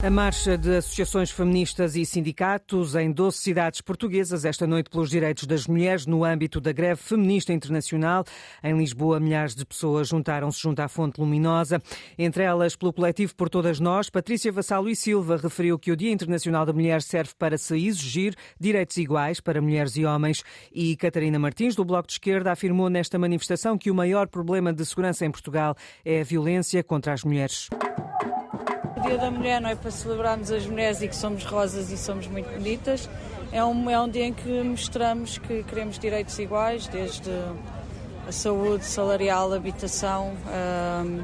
A marcha de associações feministas e sindicatos em 12 cidades portuguesas esta noite pelos direitos das mulheres no âmbito da greve feminista internacional. Em Lisboa, milhares de pessoas juntaram-se junto à Fonte Luminosa, entre elas pelo coletivo Por Todas Nós. Patrícia Vassalo e Silva referiu que o Dia Internacional da Mulher serve para se exigir direitos iguais para mulheres e homens e Catarina Martins, do Bloco de Esquerda, afirmou nesta manifestação que o maior problema de segurança em Portugal é a violência contra as mulheres. O Dia da Mulher não é para celebrarmos as mulheres e que somos rosas e somos muito bonitas. É um, é um dia em que mostramos que queremos direitos iguais, desde a saúde, salarial, habitação. Um,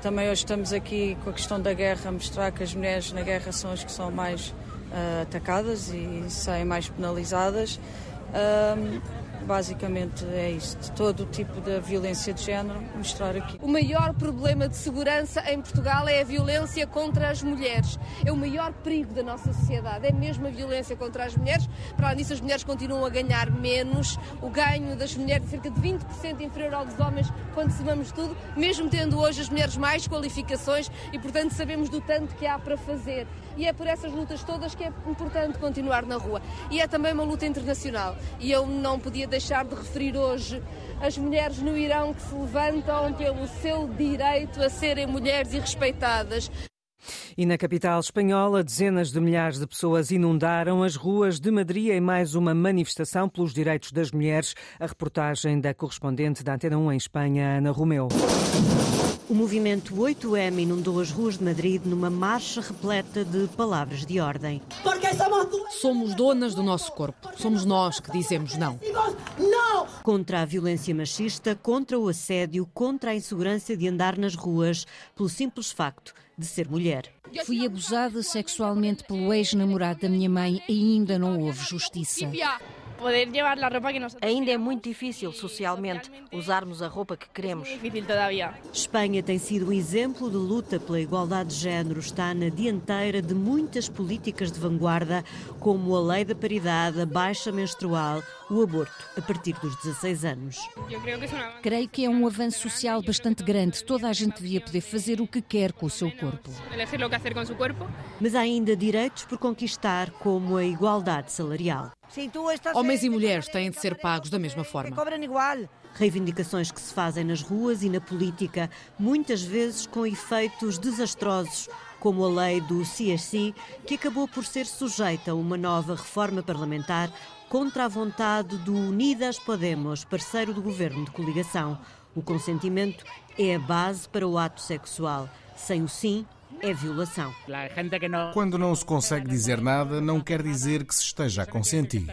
também hoje estamos aqui com a questão da guerra, mostrar que as mulheres na guerra são as que são mais uh, atacadas e saem mais penalizadas. Um, Basicamente é isto. Todo o tipo de violência de género, mostrar aqui. O maior problema de segurança em Portugal é a violência contra as mulheres. É o maior perigo da nossa sociedade. É mesmo a violência contra as mulheres. Para além disso, as mulheres continuam a ganhar menos. O ganho das mulheres é cerca de 20% inferior ao dos homens quando somamos tudo, mesmo tendo hoje as mulheres mais qualificações e, portanto, sabemos do tanto que há para fazer. E é por essas lutas todas que é importante continuar na rua. E é também uma luta internacional. E eu não podia deixar de referir hoje as mulheres no Irão que se levantam pelo seu direito a serem mulheres e respeitadas. E na capital espanhola, dezenas de milhares de pessoas inundaram as ruas de Madrid em mais uma manifestação pelos direitos das mulheres. A reportagem da correspondente da Antena 1 em Espanha, Ana Romeu. O movimento 8M inundou as ruas de Madrid numa marcha repleta de palavras de ordem. Somos donas do nosso corpo. Somos nós que dizemos não. Contra a violência machista, contra o assédio, contra a insegurança de andar nas ruas, pelo simples facto de ser mulher. Fui abusada sexualmente pelo ex-namorado da minha mãe e ainda não houve justiça. Ainda é muito difícil socialmente usarmos a roupa que queremos. Espanha tem sido um exemplo de luta pela igualdade de género. Está na dianteira de muitas políticas de vanguarda, como a lei da paridade, a baixa menstrual, o aborto a partir dos 16 anos. Creio que é um avanço social bastante grande. Toda a gente devia poder fazer o que quer com o seu corpo. Mas há ainda direitos por conquistar, como a igualdade salarial. Homens e mulheres têm de ser pagos da mesma forma. Reivindicações que se fazem nas ruas e na política, muitas vezes com efeitos desastrosos, como a lei do CSC, que acabou por ser sujeita a uma nova reforma parlamentar contra a vontade do Unidas Podemos, parceiro do governo de coligação. O consentimento é a base para o ato sexual. Sem o sim, é violação. Quando não se consegue dizer nada, não quer dizer que se esteja a consentir.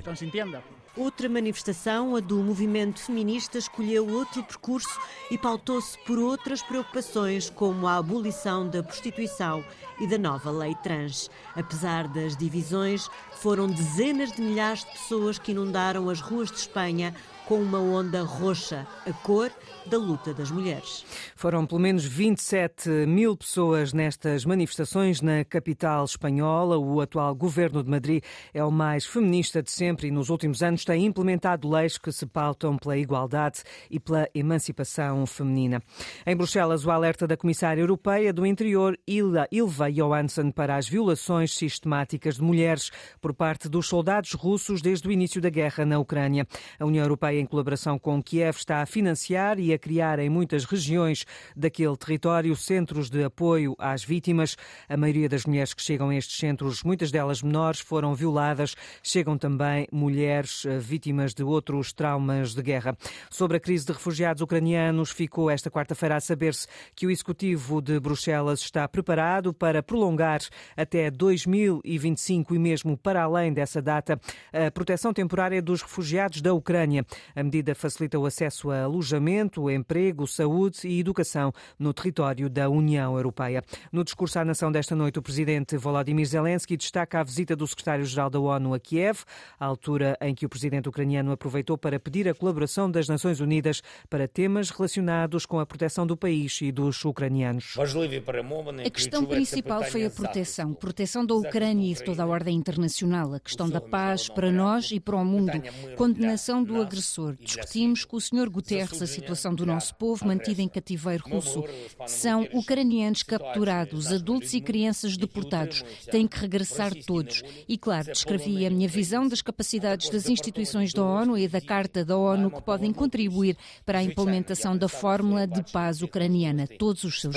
Outra manifestação, a do movimento feminista, escolheu outro percurso e pautou-se por outras preocupações, como a abolição da prostituição e da nova lei trans. Apesar das divisões, foram dezenas de milhares de pessoas que inundaram as ruas de Espanha com uma onda roxa, a cor da luta das mulheres. Foram pelo menos 27 mil pessoas nestas manifestações na capital espanhola. O atual governo de Madrid é o mais feminista de sempre e nos últimos anos tem implementado leis que se pautam pela igualdade e pela emancipação feminina. Em Bruxelas, o alerta da Comissária Europeia do Interior, Ilva Johansson, para as violações sistemáticas de mulheres por parte dos soldados russos desde o início da guerra na Ucrânia. A União Europeia, em colaboração com Kiev, está a financiar e a criar em muitas regiões daquele território centros de apoio às vítimas. A maioria das mulheres que chegam a estes centros, muitas delas menores, foram violadas. Chegam também mulheres eh, vítimas de outros traumas de guerra. Sobre a crise de refugiados ucranianos, ficou esta quarta-feira a saber-se que o Executivo de Bruxelas está preparado para prolongar até 2025 e mesmo para além dessa data a proteção temporária dos refugiados da Ucrânia. A medida facilita o acesso a alojamento, emprego, saúde e educação no território da União Europeia. No discurso à nação desta noite, o presidente Volodymyr Zelensky destaca a visita do secretário-geral da ONU a Kiev, à altura em que o presidente ucraniano aproveitou para pedir a colaboração das Nações Unidas para temas relacionados com a proteção do país e dos ucranianos. A questão principal foi a proteção, proteção. Da Ucrânia e de toda a ordem internacional, a questão da paz para nós e para o mundo, condenação do agressor Discutimos com o Sr. Guterres a situação do nosso povo mantido em cativeiro russo. São ucranianos capturados, adultos e crianças deportados. Têm que regressar todos. E, claro, descrevi a minha visão das capacidades das instituições da ONU e da Carta da ONU que podem contribuir para a implementação da fórmula de paz ucraniana, todos os seus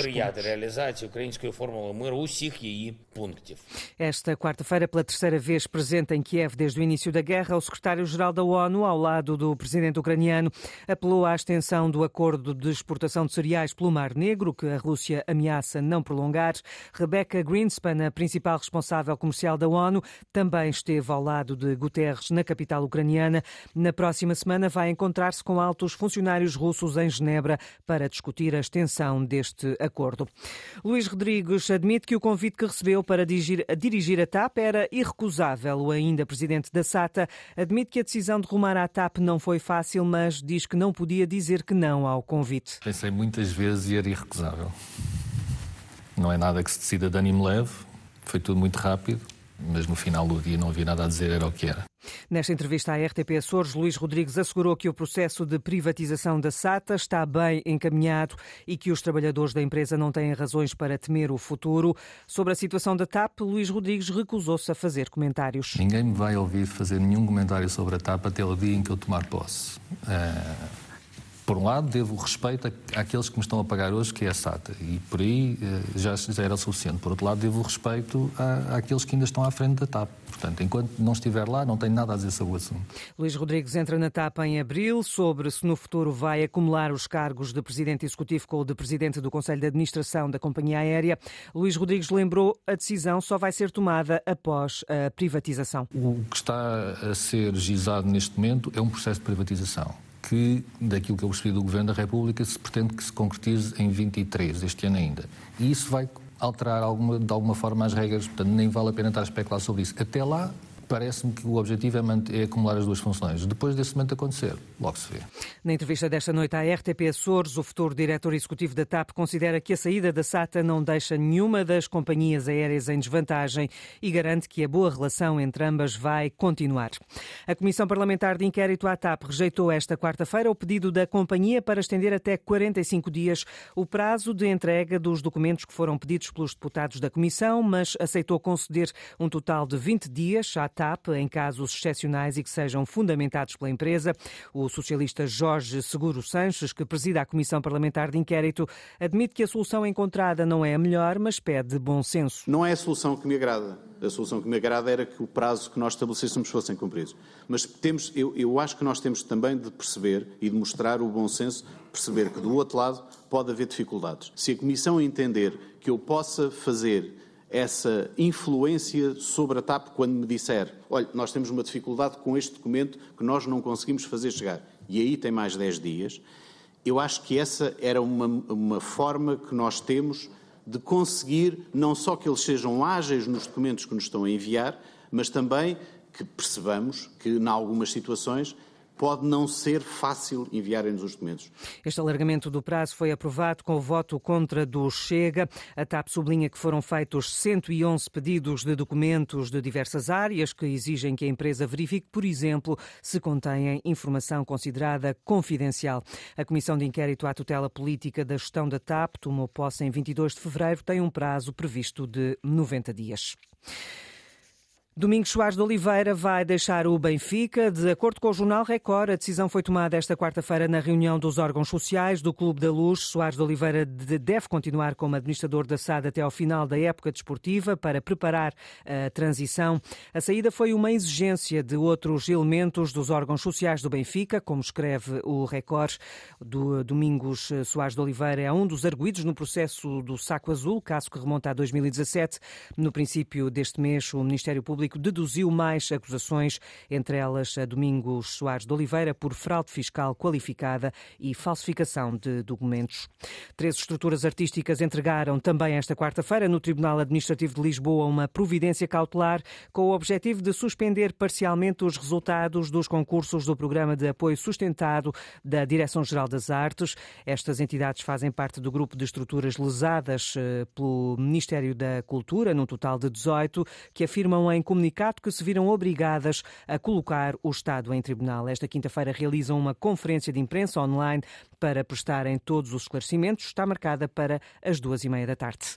pontos. Esta quarta-feira, pela terceira vez presente em Kiev desde o início da guerra, o secretário-geral da ONU, ao lado do presidente ucraniano, apelou à extensão do acordo de exportação de cereais pelo Mar Negro, que a Rússia ameaça não prolongar. Rebecca Greenspan, a principal responsável comercial da ONU, também esteve ao lado de Guterres na capital ucraniana. Na próxima semana vai encontrar-se com altos funcionários russos em Genebra para discutir a extensão deste acordo. Luís Rodrigues admite que o convite que recebeu para dirigir, dirigir a TAP era irrecusável. O ainda presidente da SATA admite que a decisão de rumar à TAP não foi fácil, mas diz que não podia dizer que não ao convite. Pensei muitas vezes e era irrecusável. Não é nada que se decida de ânimo leve, foi tudo muito rápido, mas no final do dia não havia nada a dizer, era o que era. Nesta entrevista à RTP Açores, Luís Rodrigues assegurou que o processo de privatização da SATA está bem encaminhado e que os trabalhadores da empresa não têm razões para temer o futuro. Sobre a situação da TAP, Luís Rodrigues recusou-se a fazer comentários. Ninguém me vai ouvir fazer nenhum comentário sobre a TAP até o dia em que eu tomar posse. Uh por um lado, devo respeito àqueles que me estão a pagar hoje, que é a SATA, e por aí eh, já, já era suficiente. Por outro lado, devo respeito à, àqueles que ainda estão à frente da TAP. Portanto, enquanto não estiver lá, não tenho nada a dizer sobre o assunto. Luís Rodrigues entra na TAP em abril, sobre se no futuro vai acumular os cargos de Presidente Executivo com o de Presidente do Conselho de Administração da Companhia Aérea. Luís Rodrigues lembrou a decisão só vai ser tomada após a privatização. O que está a ser gizado neste momento é um processo de privatização que, daquilo que eu percebi do Governo da República, se pretende que se concretize em 23, este ano ainda. E isso vai alterar alguma, de alguma forma as regras, portanto nem vale a pena estar a especular sobre isso. Até lá, parece-me que o objetivo é, manter, é, acumular as duas funções. Depois desse momento acontecer, logo se vê. Na entrevista desta noite à RTP Açores, o futuro diretor executivo da TAP considera que a saída da SATA não deixa nenhuma das companhias aéreas em desvantagem e garante que a boa relação entre ambas vai continuar. A Comissão Parlamentar de Inquérito à TAP rejeitou esta quarta-feira o pedido da companhia para estender até 45 dias o prazo de entrega dos documentos que foram pedidos pelos deputados da Comissão, mas aceitou conceder um total de 20 dias à TAP TAP em casos excepcionais e que sejam fundamentados pela empresa. O socialista Jorge Seguro Sanches, que presida a Comissão Parlamentar de Inquérito, admite que a solução encontrada não é a melhor, mas pede bom senso. Não é a solução que me agrada. A solução que me agrada era que o prazo que nós estabelecêssemos fossem cumpridos. Mas temos, eu, eu acho que nós temos também de perceber e de mostrar o bom senso, perceber que do outro lado pode haver dificuldades. Se a Comissão entender que eu possa fazer essa influência sobre a TAP quando me disser: olha, nós temos uma dificuldade com este documento que nós não conseguimos fazer chegar, e aí tem mais 10 dias. Eu acho que essa era uma, uma forma que nós temos de conseguir não só que eles sejam ágeis nos documentos que nos estão a enviar, mas também que percebamos que, em algumas situações, pode não ser fácil enviarem-nos os documentos. Este alargamento do prazo foi aprovado com o voto contra do Chega. A TAP sublinha que foram feitos 111 pedidos de documentos de diversas áreas que exigem que a empresa verifique, por exemplo, se contêm informação considerada confidencial. A Comissão de Inquérito à Tutela Política da Gestão da TAP tomou posse em 22 de fevereiro, tem um prazo previsto de 90 dias. Domingos Soares de Oliveira vai deixar o Benfica. De acordo com o jornal Record, a decisão foi tomada esta quarta-feira na reunião dos órgãos sociais do Clube da Luz. Soares de Oliveira deve continuar como administrador da SAD até ao final da época desportiva para preparar a transição. A saída foi uma exigência de outros elementos dos órgãos sociais do Benfica, como escreve o Record. Do Domingos Soares de Oliveira é um dos arguídos no processo do Saco Azul, caso que remonta a 2017. No princípio deste mês, o Ministério Público Público deduziu mais acusações, entre elas a Domingos Soares de Oliveira por fraude fiscal qualificada e falsificação de documentos. Três estruturas artísticas entregaram também esta quarta-feira no Tribunal Administrativo de Lisboa uma providência cautelar com o objetivo de suspender parcialmente os resultados dos concursos do Programa de Apoio Sustentado da Direção-Geral das Artes. Estas entidades fazem parte do grupo de estruturas lesadas eh, pelo Ministério da Cultura, num total de 18, que afirmam em comunicado que se viram obrigadas a colocar o Estado em tribunal. Esta quinta-feira realizam uma conferência de imprensa online para prestarem todos os esclarecimentos. Está marcada para as duas e meia da tarde.